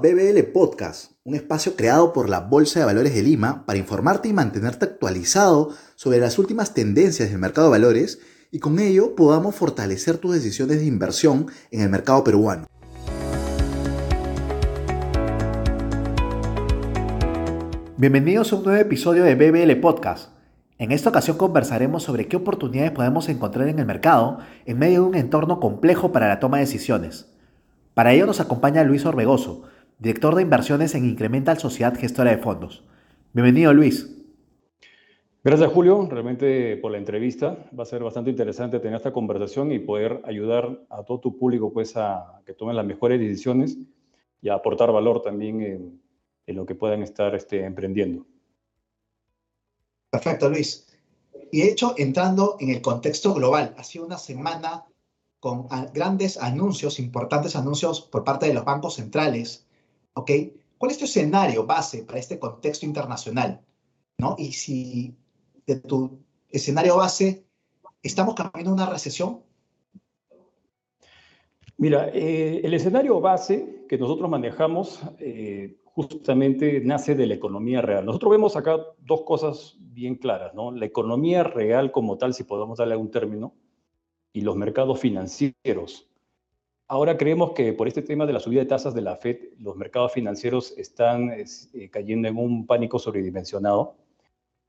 BBL Podcast, un espacio creado por la Bolsa de Valores de Lima para informarte y mantenerte actualizado sobre las últimas tendencias del mercado de valores y con ello podamos fortalecer tus decisiones de inversión en el mercado peruano. Bienvenidos a un nuevo episodio de BBL Podcast. En esta ocasión conversaremos sobre qué oportunidades podemos encontrar en el mercado en medio de un entorno complejo para la toma de decisiones. Para ello nos acompaña Luis Orbegoso, director de inversiones en Incremental Sociedad Gestora de Fondos. Bienvenido, Luis. Gracias, Julio, realmente por la entrevista. Va a ser bastante interesante tener esta conversación y poder ayudar a todo tu público pues, a que tomen las mejores decisiones y a aportar valor también en, lo que puedan estar este, emprendiendo. Perfecto, Luis. Y de hecho, entrando en el contexto global, ha sido una semana con grandes anuncios, importantes anuncios por parte de los bancos centrales, ¿ok? ¿Cuál es tu escenario base para este contexto internacional? ¿No? Y si de tu escenario base, ¿estamos cambiando una recesión? Mira, eh, el escenario base que nosotros manejamos eh, justamente nace de la economía real. Nosotros vemos acá dos cosas bien claras, ¿no? La economía real como tal, si podemos darle algún término, y los mercados financieros. Ahora creemos que por este tema de la subida de tasas de la Fed, los mercados financieros están eh, cayendo en un pánico sobredimensionado,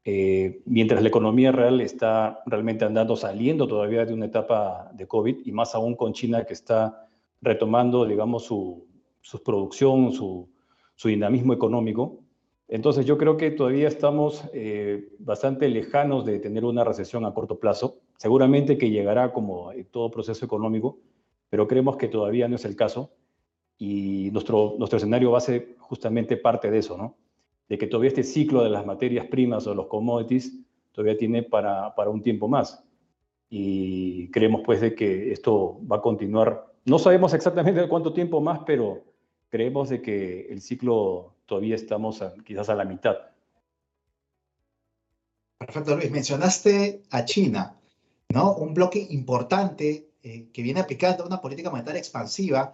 eh, mientras la economía real está realmente andando, saliendo todavía de una etapa de COVID, y más aún con China que está retomando, digamos, su, producción, su, dinamismo económico. Entonces yo creo que todavía estamos eh, bastante lejanos de tener una recesión a corto plazo. Seguramente que llegará como todo proceso económico, pero creemos que todavía no es el caso y nuestro, nuestro escenario base justamente parte de eso, ¿no? De que todavía este ciclo de las materias primas o los commodities todavía tiene para, para un tiempo más. Y creemos pues de que esto va a continuar. No sabemos exactamente cuánto tiempo más, pero creemos de que el ciclo todavía estamos quizás a la mitad. Perfecto, Luis. Mencionaste a China. ¿no? Un bloque importante eh, que viene aplicando una política monetaria expansiva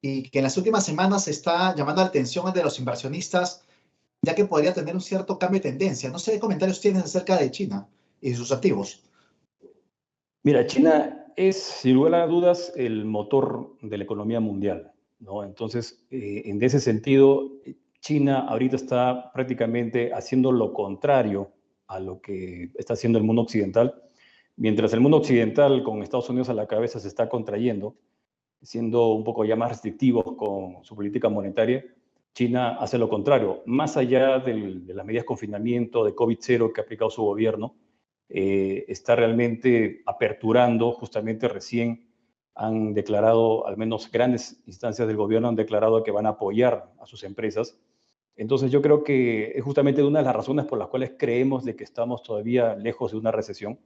y que en las últimas semanas está llamando la atención de los inversionistas, ya que podría tener un cierto cambio de tendencia. No sé qué comentarios tienes acerca de China y sus activos. Mira, China es, sin lugar a dudas, el motor de la economía mundial. ¿no? Entonces, eh, en ese sentido, China ahorita está prácticamente haciendo lo contrario a lo que está haciendo el mundo occidental Mientras el mundo occidental, con Estados Unidos a la cabeza, se está contrayendo, siendo un poco ya más restrictivos con su política monetaria, China hace lo contrario. Más allá de las medidas de confinamiento, de COVID-0 que ha aplicado su gobierno, eh, está realmente aperturando, justamente recién han declarado, al menos grandes instancias del gobierno han declarado que van a apoyar a sus empresas. Entonces yo creo que es justamente una de las razones por las cuales creemos de que estamos todavía lejos de una recesión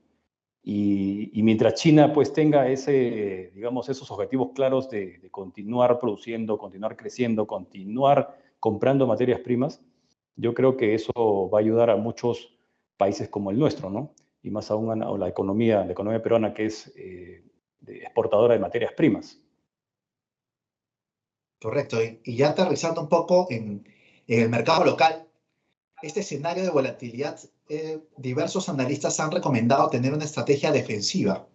y, mientras China pues tenga ese, digamos, esos objetivos claros de, continuar produciendo, continuar creciendo, continuar comprando materias primas, yo creo que eso va a ayudar a muchos países como el nuestro, ¿no? Y más aún a la economía, la economía peruana que es eh, exportadora de materias primas. Correcto. Y ya aterrizando un poco en, en el mercado local, este escenario de volatilidad eh, diversos analistas han recomendado tener una estrategia defensiva.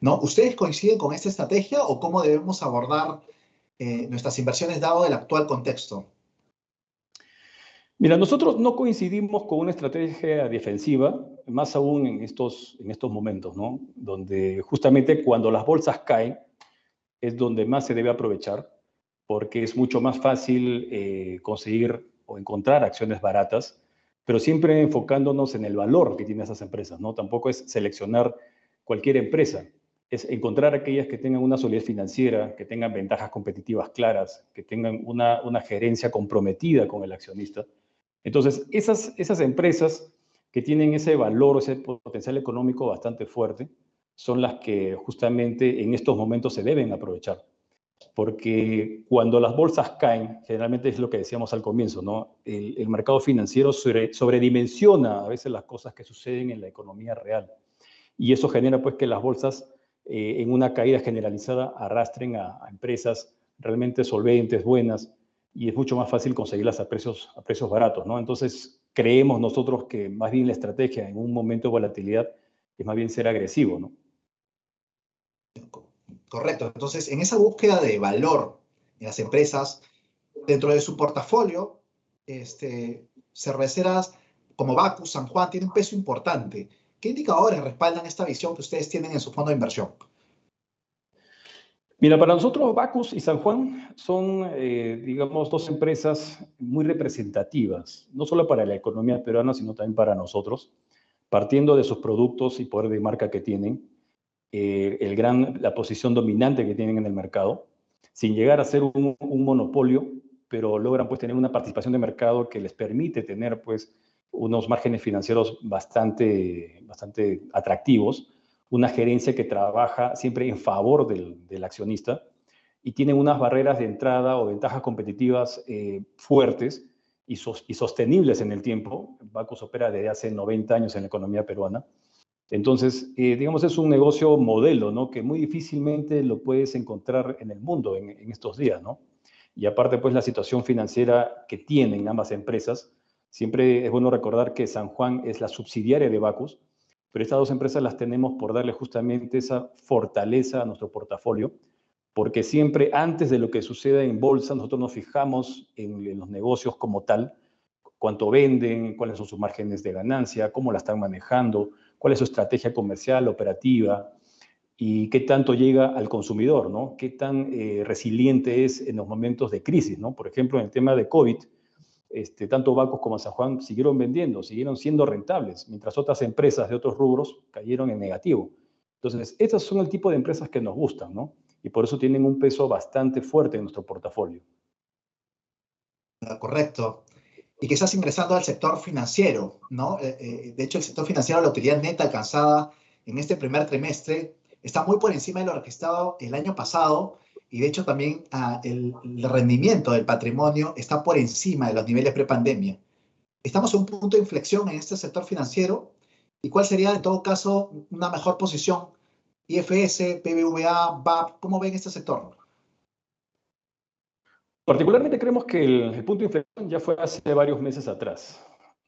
¿no? ¿Ustedes coinciden con esta estrategia o cómo debemos abordar eh, nuestras inversiones dado el actual contexto? Mira, nosotros no coincidimos con una estrategia defensiva, más aún en estos, en estos momentos, ¿no? Donde justamente cuando las bolsas caen es donde más se debe aprovechar, porque es mucho más fácil eh, conseguir o encontrar acciones baratas pero siempre enfocándonos en el valor que tienen esas empresas, ¿no? Tampoco es seleccionar cualquier empresa, es encontrar aquellas que tengan una solidez financiera, que tengan ventajas competitivas claras, que tengan una, una gerencia comprometida con el accionista. Entonces, esas, esas empresas que tienen ese valor, ese potencial económico bastante fuerte, son las que justamente en estos momentos se deben aprovechar porque cuando las bolsas caen, generalmente es lo que decíamos al comienzo, ¿no? El, mercado financiero sobredimensiona a veces las cosas que suceden en la economía real. Y eso genera pues que las bolsas eh, en una caída generalizada arrastren a, empresas realmente solventes, buenas, y es mucho más fácil conseguirlas a precios, a precios baratos, ¿no? Entonces, creemos nosotros que más bien la estrategia en un momento de volatilidad es más bien ser agresivo, ¿no? Correcto. Entonces, en esa búsqueda de valor en las empresas, dentro de su portafolio, este, cerveceras como Bacus, San Juan, tienen un peso importante. ¿Qué indicadores respaldan esta visión que ustedes tienen en su fondo de inversión? Mira, para nosotros Bacus y San Juan son, eh, digamos, dos empresas muy representativas, no solo para la economía peruana, sino también para nosotros, partiendo de sus productos y poder de marca que tienen, eh, la posición dominante que tienen en el mercado, sin llegar a ser un, monopolio, pero logran pues tener una participación de mercado que les permite tener pues unos márgenes financieros bastante, bastante atractivos una gerencia que trabaja siempre en favor del, accionista y tiene unas barreras de entrada o ventajas competitivas eh, fuertes y, sostenibles en el tiempo. Bacus opera desde hace 90 años en la economía peruana. Entonces, eh, digamos, es un negocio modelo, ¿no? Que muy difícilmente lo puedes encontrar en el mundo en, en, estos días, ¿no? Y aparte, pues, la situación financiera que tienen ambas empresas, siempre es bueno recordar que San Juan es la subsidiaria de Bacus, pero estas dos empresas las tenemos por darle justamente esa fortaleza a nuestro portafolio, porque siempre antes de lo que suceda en bolsa, nosotros nos fijamos en, los negocios como tal, cuánto venden, cuáles son sus márgenes de ganancia, cómo la están manejando, cuál es su estrategia comercial, operativa, y qué tanto llega al consumidor, ¿no? Qué tan eh, resiliente es en los momentos de crisis, ¿no? Por ejemplo, en el tema de COVID, este, tanto Bacos como San Juan siguieron vendiendo, siguieron siendo rentables, mientras otras empresas de otros rubros cayeron en negativo. Entonces, estos son el tipo de empresas que nos gustan, ¿no? Y por eso tienen un peso bastante fuerte en nuestro portafolio. Ah, correcto. Y que estás ingresando al sector financiero, ¿no? Eh, eh, de hecho, el sector financiero, la utilidad neta alcanzada en este primer trimestre, está muy por encima de lo registrado el año pasado y de hecho también ah, el, rendimiento del patrimonio está por encima de los niveles prepandemia. Estamos en un punto de inflexión en este sector financiero y cuál sería en todo caso una mejor posición IFS, PBVA, BAP, ¿cómo ven este sector? Particularmente creemos que el, punto de inflexión ya fue hace varios meses atrás.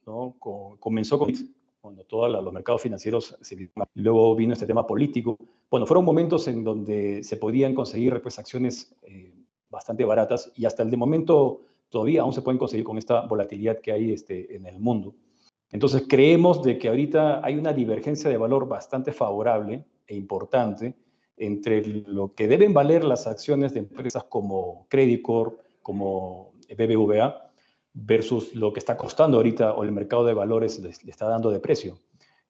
¿no? comenzó con cuando todos los mercados financieros se Luego vino este tema político. Bueno, fueron momentos en donde se podían conseguir pues, acciones eh, bastante baratas y hasta el de momento todavía aún se pueden conseguir con esta volatilidad que hay este, en el mundo. Entonces creemos de que ahorita hay una divergencia de valor bastante favorable e importante entre lo que deben valer las acciones de empresas como Credit Corp, como BBVA, versus lo que está costando ahorita o el mercado de valores le, está dando de precio.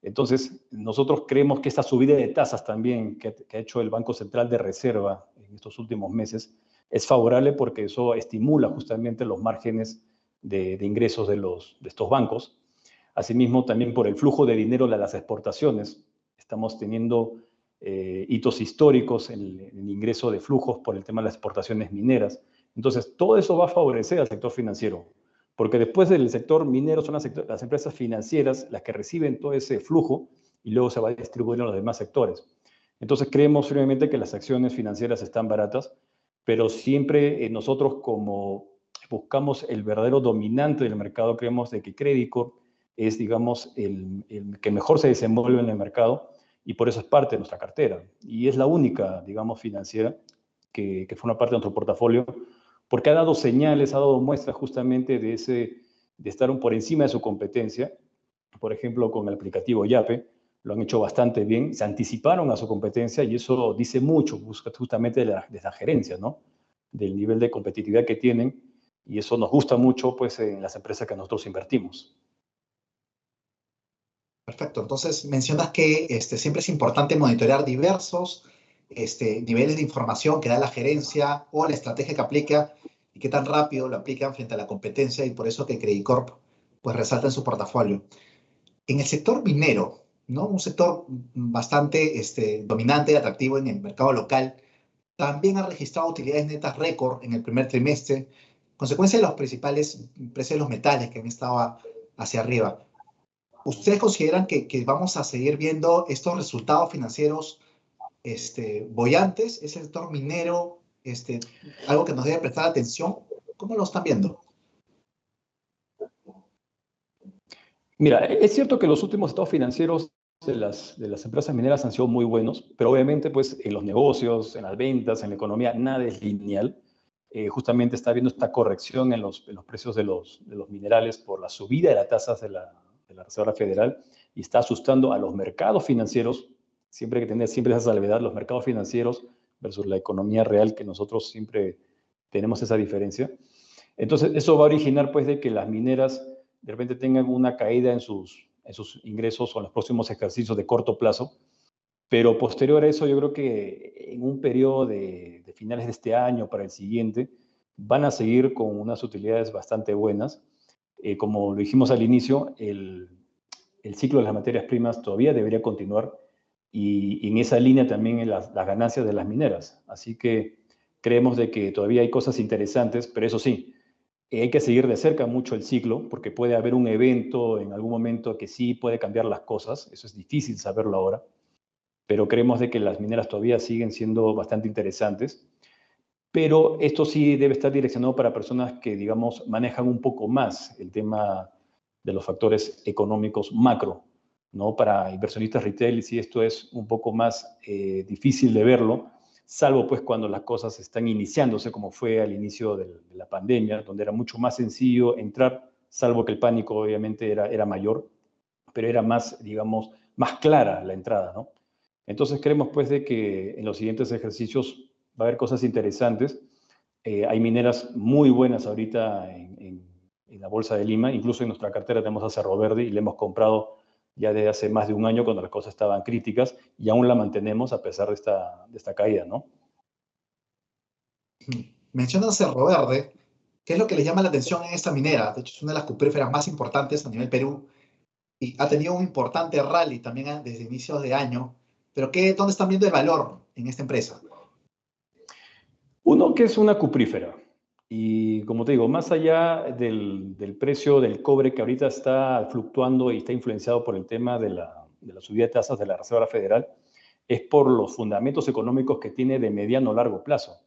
Entonces, nosotros creemos que esta subida de tasas también que, ha hecho el Banco Central de Reserva en estos últimos meses es favorable porque eso estimula justamente los márgenes de, ingresos de, los, de estos bancos. Asimismo, también por el flujo de dinero de las exportaciones. Estamos teniendo eh, hitos históricos en el ingreso de flujos por el tema de las exportaciones mineras. Entonces, todo eso va a favorecer al sector financiero porque después del sector minero son las, empresas financieras las que reciben todo ese flujo y luego se va a distribuir en los demás sectores. Entonces creemos firmemente que las acciones financieras están baratas, pero siempre eh, nosotros como buscamos el verdadero dominante del mercado, creemos de que Crédito es, digamos, el, que mejor se desenvuelve en el mercado y por eso es parte de nuestra cartera. Y es la única, digamos, financiera que, que forma parte de nuestro portafolio porque ha dado señales, ha dado muestras justamente de, ese, de estar por encima de su competencia. Por ejemplo, con el aplicativo YAPE, lo han hecho bastante bien, se anticiparon a su competencia y eso dice mucho justamente de la, de la gerencia, ¿no? Del nivel de competitividad que tienen y eso nos gusta mucho pues en las empresas que nosotros invertimos. Perfecto, entonces mencionas que este, siempre es importante monitorear diversos este, niveles de información que da la gerencia o la estrategia que aplica y qué tan rápido lo aplican frente a la competencia y por eso que Credit Corp pues resalta en su portafolio. En el sector minero, ¿no? un sector bastante este, dominante y atractivo en el mercado local, también ha registrado utilidades netas récord en el primer trimestre, consecuencia de los principales precios de los metales que han estado hacia arriba. ¿Ustedes consideran que, que vamos a seguir viendo estos resultados financieros este, bollantes, ese sector minero, este, algo que nos debe prestar atención ¿Cómo lo están viendo? Mira, es cierto que los últimos estados financieros de las, de las empresas mineras han sido muy buenos, pero obviamente pues en los negocios, en las ventas, en la economía, nada es lineal. Eh, justamente está habiendo esta corrección en los, en los precios de los, de los, minerales por la subida de las tasas de la, de la, Reserva Federal y está asustando a los mercados financieros. Siempre que tener siempre esa salvedad, los mercados financieros versus la economía real, que nosotros siempre tenemos esa diferencia. Entonces, eso va a originar pues de que las mineras de repente tengan una caída en sus, en sus ingresos o en los próximos ejercicios de corto plazo. Pero posterior a eso, yo creo que en un periodo de, de finales de este año para el siguiente, van a seguir con unas utilidades bastante buenas. Eh, como lo dijimos al inicio, el, el, ciclo de las materias primas todavía debería continuar y, y en esa línea también en las, las, ganancias de las mineras. Así que creemos de que todavía hay cosas interesantes, pero eso sí, hay que seguir de cerca mucho el ciclo, porque puede haber un evento en algún momento que sí puede cambiar las cosas, eso es difícil saberlo ahora, pero creemos de que las mineras todavía siguen siendo bastante interesantes, pero esto sí debe estar direccionado para personas que, digamos, manejan un poco más el tema de los factores económicos macro, ¿no? Para inversionistas retail, sí esto es un poco más eh, difícil de verlo, salvo pues cuando las cosas están iniciándose, como fue al inicio de, la pandemia, donde era mucho más sencillo entrar, salvo que el pánico obviamente era, era mayor, pero era más, digamos, más clara la entrada, ¿no? Entonces creemos pues de que en los siguientes ejercicios va a haber cosas interesantes. Eh, hay mineras muy buenas ahorita en, en, en, la Bolsa de Lima, incluso en nuestra cartera tenemos a Cerro Verde y le hemos comprado ya desde hace más de un año cuando las cosas estaban críticas y aún la mantenemos a pesar de esta, de esta caída, ¿no? Menciona Cerro Verde, ¿qué es lo que le llama la atención en esta minera? De hecho, es una de las cupríferas más importantes a nivel Perú y ha tenido un importante rally también desde inicios de año. Pero ¿qué, ¿dónde están viendo el valor en esta empresa? Uno, que es una cuprífera. Y como te digo, más allá del, del, precio del cobre que ahorita está fluctuando y está influenciado por el tema de la, de la subida de tasas de la Reserva Federal, es por los fundamentos económicos que tiene de mediano a largo plazo.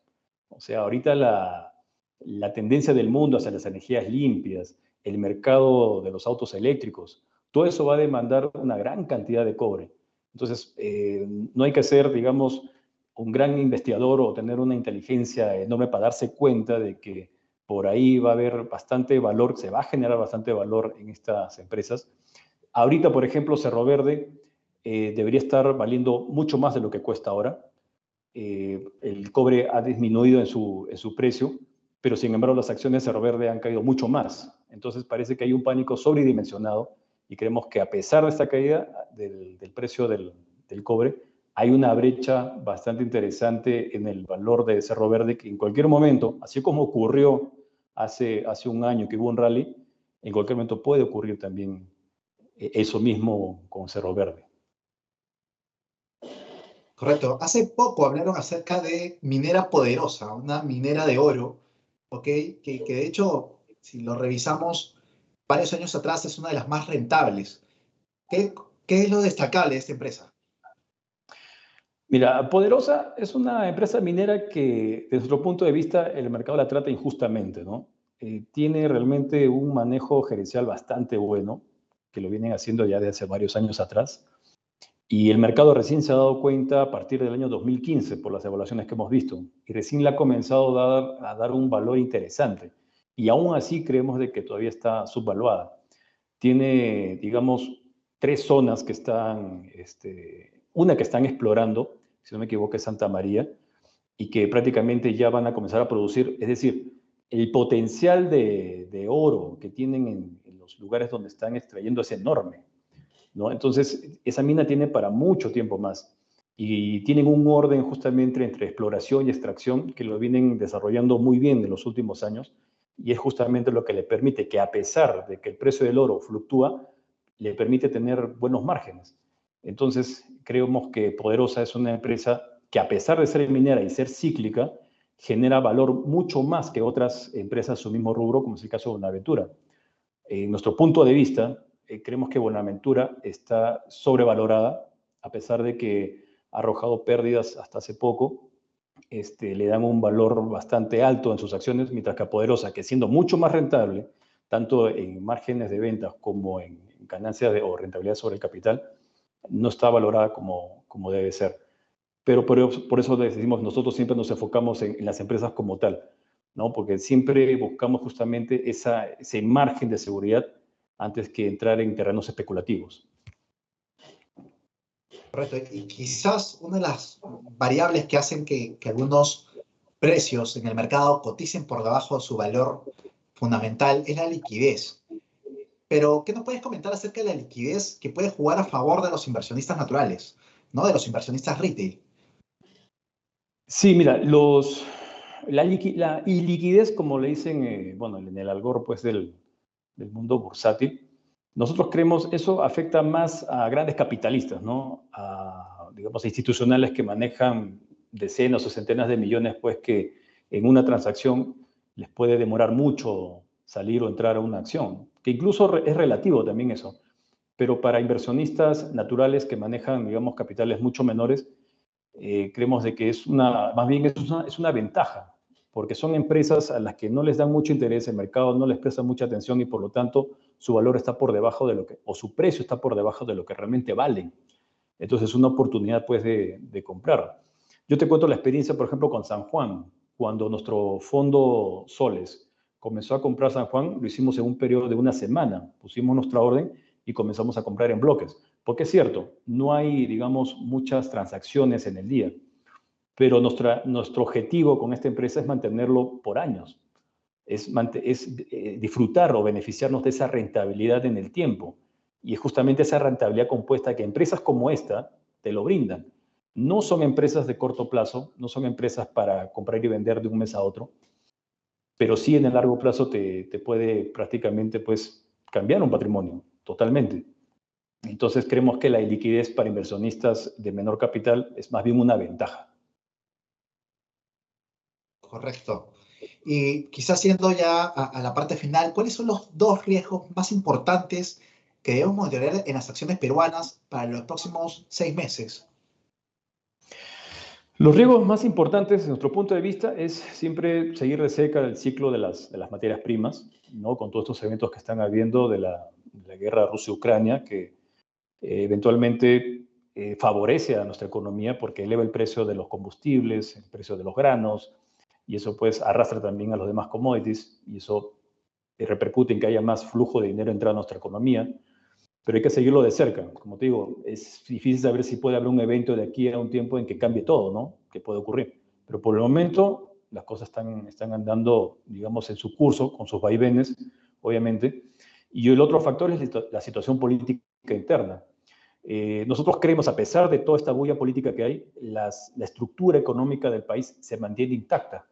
O sea, ahorita la, la tendencia del mundo hacia las energías limpias, el mercado de los autos eléctricos, todo eso va a demandar una gran cantidad de cobre. Entonces, eh, no hay que ser, digamos, un gran investigador o tener una inteligencia enorme para darse cuenta de que por ahí va a haber bastante valor, se va a generar bastante valor en estas empresas. Ahorita, por ejemplo, Cerro Verde eh, debería estar valiendo mucho más de lo que cuesta ahora. Eh, el cobre ha disminuido en su, en su precio, pero sin embargo las acciones de Cerro Verde han caído mucho más. Entonces parece que hay un pánico sobredimensionado y creemos que a pesar de esta caída del, del precio del, del cobre, hay una brecha bastante interesante en el valor de Cerro Verde que en cualquier momento, así como ocurrió hace, hace un año que hubo un rally, en cualquier momento puede ocurrir también eh, eso mismo con Cerro Verde. Correcto. Hace poco hablaron acerca de minera poderosa, una minera de oro, ¿ok? Que, que de hecho, si lo revisamos varios años atrás, es una de las más rentables. ¿Qué, qué es lo destacable de esta empresa? Mira, Poderosa es una empresa minera que, desde nuestro punto de vista, el mercado la trata injustamente, ¿no? Eh, tiene realmente un manejo gerencial bastante bueno, que lo vienen haciendo ya desde hace varios años atrás. Y el mercado recién se ha dado cuenta a partir del año 2015 por las evaluaciones que hemos visto. Y recién le ha comenzado a dar, a dar un valor interesante. Y aún así creemos de que todavía está subvaluada. Tiene, digamos, tres zonas que están este, una que están explorando, si no me equivoco, es Santa María, y que prácticamente ya van a comenzar a producir, es decir, el potencial de, oro que tienen en, en, los lugares donde están extrayendo es enorme. ¿no? Entonces, esa mina tiene para mucho tiempo más. Y tienen un orden justamente entre exploración y extracción que lo vienen desarrollando muy bien en los últimos años. Y es justamente lo que le permite que a pesar de que el precio del oro fluctúa, le permite tener buenos márgenes. Entonces, creemos que Poderosa es una empresa que a pesar de ser minera y ser cíclica, genera valor mucho más que otras empresas de su mismo rubro, como es el caso de Buenaventura. En nuestro punto de vista, eh, creemos que Buenaventura está sobrevalorada, a pesar de que ha arrojado pérdidas hasta hace poco. este, le dan un valor bastante alto en sus acciones, mientras que a Poderosa, que siendo mucho más rentable, tanto en márgenes de ventas como en ganancias de, o rentabilidad sobre el capital, no está valorada como, como debe ser. Pero por, eso decimos, nosotros siempre nos enfocamos en, las empresas como tal, ¿no? porque siempre buscamos justamente esa, ese margen de seguridad antes que entrar en terrenos especulativos. Correcto. Y quizás una de las variables que hacen que, que algunos precios en el mercado coticen por debajo de su valor fundamental es la liquidez. Pero, ¿qué nos puedes comentar acerca de la liquidez que puede jugar a favor de los inversionistas naturales, no de los inversionistas retail? Sí, mira, los, la, la iliquidez, como le dicen, eh, bueno, en el algor pues, del, del mundo bursátil, nosotros creemos eso afecta más a grandes capitalistas, ¿no? A, digamos, institucionales que manejan decenas o centenas de millones, pues que en una transacción les puede demorar mucho salir o entrar a una acción, que incluso es relativo también eso. Pero para inversionistas naturales que manejan, digamos, capitales mucho menores, eh, creemos de que es una, más bien es una, es una ventaja, porque son empresas a las que no les dan mucho interés, el mercado no les presta mucha atención y por lo tanto su valor está por debajo de lo que, o su precio está por debajo de lo que realmente valen. Entonces es una oportunidad pues de, de comprar. Yo te cuento la experiencia, por ejemplo, con San Juan cuando nuestro fondo Soles comenzó a comprar San Juan, lo hicimos en un periodo de una semana. Pusimos nuestra orden y comenzamos a comprar en bloques. Porque es cierto, no hay, digamos, muchas transacciones en el día, pero nuestra, nuestro objetivo con esta empresa es mantenerlo por años, es, es eh, disfrutar o beneficiarnos de esa rentabilidad en el tiempo. Y es justamente esa rentabilidad compuesta que empresas como esta te lo brindan. No son empresas de corto plazo, no son empresas para comprar y vender de un mes a otro, pero sí en el largo plazo te, puede prácticamente pues, cambiar un patrimonio totalmente. Entonces creemos que la liquidez para inversionistas de menor capital es más bien una ventaja. Correcto. Y quizás siendo ya a, la parte final, ¿cuáles son los dos riesgos más importantes que debemos monitorear en las acciones peruanas para los próximos seis meses? Los riesgos más importantes, desde nuestro punto de vista, es siempre seguir de cerca el ciclo de las, materias primas, ¿no? con todos estos eventos que están habiendo de la, guerra Rusia-Ucrania, que eh, eventualmente eh, favorece a nuestra economía porque eleva el precio de los combustibles, el precio de los granos, y eso pues arrastra también a los demás commodities, y eso repercute en que haya más flujo de dinero entrando a nuestra economía pero hay que seguirlo de cerca. Como te digo, es difícil saber si puede haber un evento de aquí a un tiempo en que cambie todo, ¿no? Que puede ocurrir. Pero por el momento las cosas están, están andando, digamos, en su curso, con sus vaivenes, obviamente. Y el otro factor es la situación política interna. Eh, nosotros creemos, a pesar de toda esta bulla política que hay, las, la estructura económica del país se mantiene intacta.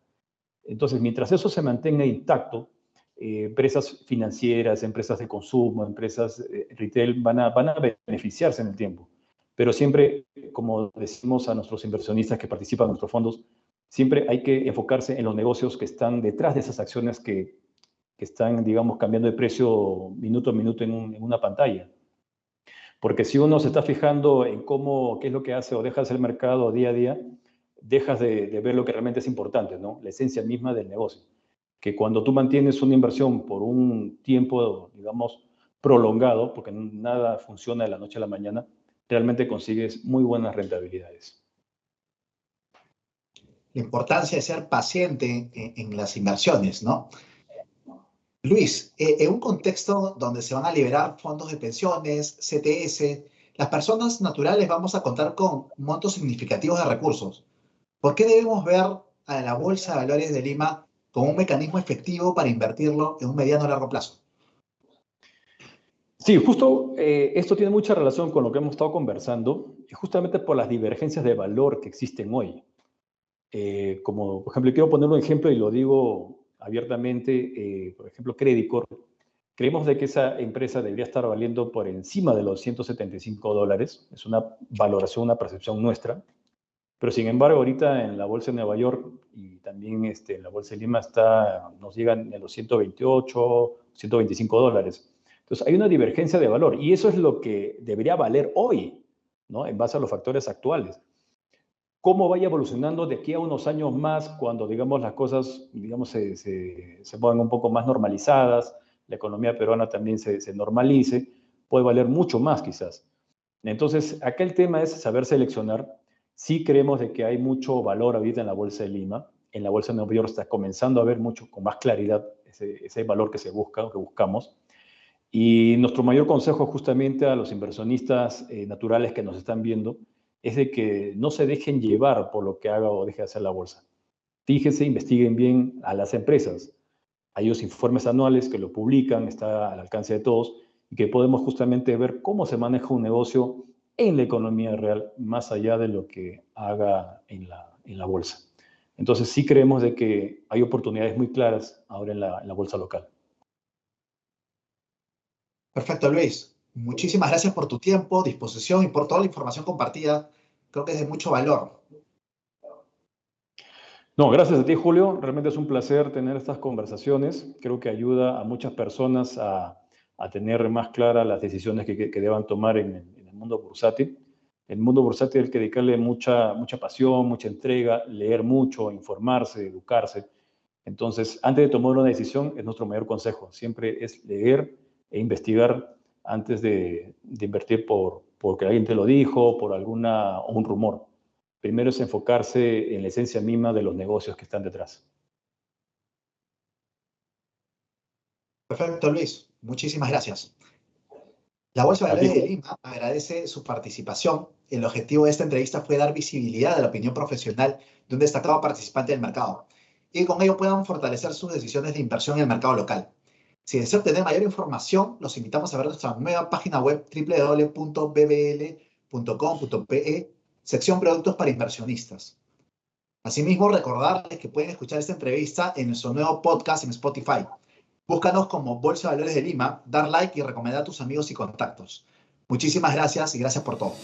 Entonces, mientras eso se mantenga intacto, eh, empresas financieras, empresas de consumo, empresas eh, retail van a, van a beneficiarse en el tiempo. Pero siempre, como decimos a nuestros inversionistas que participan en nuestros fondos, siempre hay que enfocarse en los negocios que están detrás de esas acciones que, que están, digamos, cambiando de precio minuto a minuto en, en, una pantalla. Porque si uno se está fijando en cómo, qué es lo que hace o deja de hacer el mercado día a día, dejas de, de ver lo que realmente es importante, ¿no? La esencia misma del negocio que cuando tú mantienes una inversión por un tiempo, digamos, prolongado, porque nada funciona de la noche a la mañana, realmente consigues muy buenas rentabilidades. La importancia de ser paciente en, las inversiones, ¿no? Luis, eh, en un contexto donde se van a liberar fondos de pensiones, CTS, las personas naturales vamos a contar con montos significativos de recursos. ¿Por qué debemos ver a la Bolsa de Valores de Lima como un mecanismo efectivo para invertirlo en un mediano o largo plazo. Sí, justo eh, esto tiene mucha relación con lo que hemos estado conversando, justamente por las divergencias de valor que existen hoy. Eh, como, por ejemplo, quiero poner un ejemplo y lo digo abiertamente, eh, por ejemplo, Credicor, creemos de que esa empresa debería estar valiendo por encima de los 175 dólares, es una valoración, una percepción nuestra, pero sin embargo, ahorita en la bolsa de Nueva York y también este, en la bolsa de Lima está, nos llegan a los 128, 125 dólares. Entonces hay una divergencia de valor y eso es lo que debería valer hoy, ¿no? En base a los factores actuales. cómo vaya evolucionando de aquí a unos años más, cuando, digamos, las cosas, digamos, se, se, se pongan un poco más normalizadas, la economía peruana también se, se, normalice, puede valer mucho más quizás. Entonces, acá el tema es saber seleccionar. Sí creemos de que hay mucho valor ahorita en la Bolsa de Lima. En la Bolsa de Nueva York está comenzando a ver mucho, con más claridad, ese, valor que se busca, que buscamos. Y nuestro mayor consejo justamente a los inversionistas eh, naturales que nos están viendo es de que no se dejen llevar por lo que haga o deje de hacer la bolsa. Fíjense, investiguen bien a las empresas. Hay los informes anuales que lo publican, está al alcance de todos, y que podemos justamente ver cómo se maneja un negocio en la economía real, más allá de lo que haga en la, en la bolsa. Entonces sí creemos de que hay oportunidades muy claras ahora en la, en la bolsa local. Perfecto, Luis. Muchísimas gracias por tu tiempo, disposición y por toda la información compartida. Creo que es de mucho valor. No, gracias a ti, Julio. Realmente es un placer tener estas conversaciones. Creo que ayuda a muchas personas a, a tener más claras las decisiones que, que, que deban tomar en, el mundo bursátil. El mundo bursátil hay que dedicarle mucha, mucha pasión, mucha entrega, leer mucho, informarse, educarse. Entonces, antes de tomar una decisión, es nuestro mayor consejo. Siempre es leer e investigar antes de, invertir por, porque alguien te lo dijo, por alguna, un rumor. Primero es enfocarse en la esencia misma de los negocios que están detrás. Perfecto, Luis. Muchísimas gracias. La Bolsa de Valores de Lima agradece su participación. El objetivo de esta entrevista fue dar visibilidad a la opinión profesional de un destacado participante del mercado y con ello puedan fortalecer sus decisiones de inversión en el mercado local. Si desea obtener mayor información, los invitamos a ver nuestra nueva página web www.bbl.com.pe sección Productos para Inversionistas. Asimismo, recordarles que pueden escuchar esta entrevista en nuestro nuevo podcast en Spotify. Búscanos como Bolsa de Valores de Lima, dar like y recomendar a tus amigos y contactos. Muchísimas gracias y gracias por todo.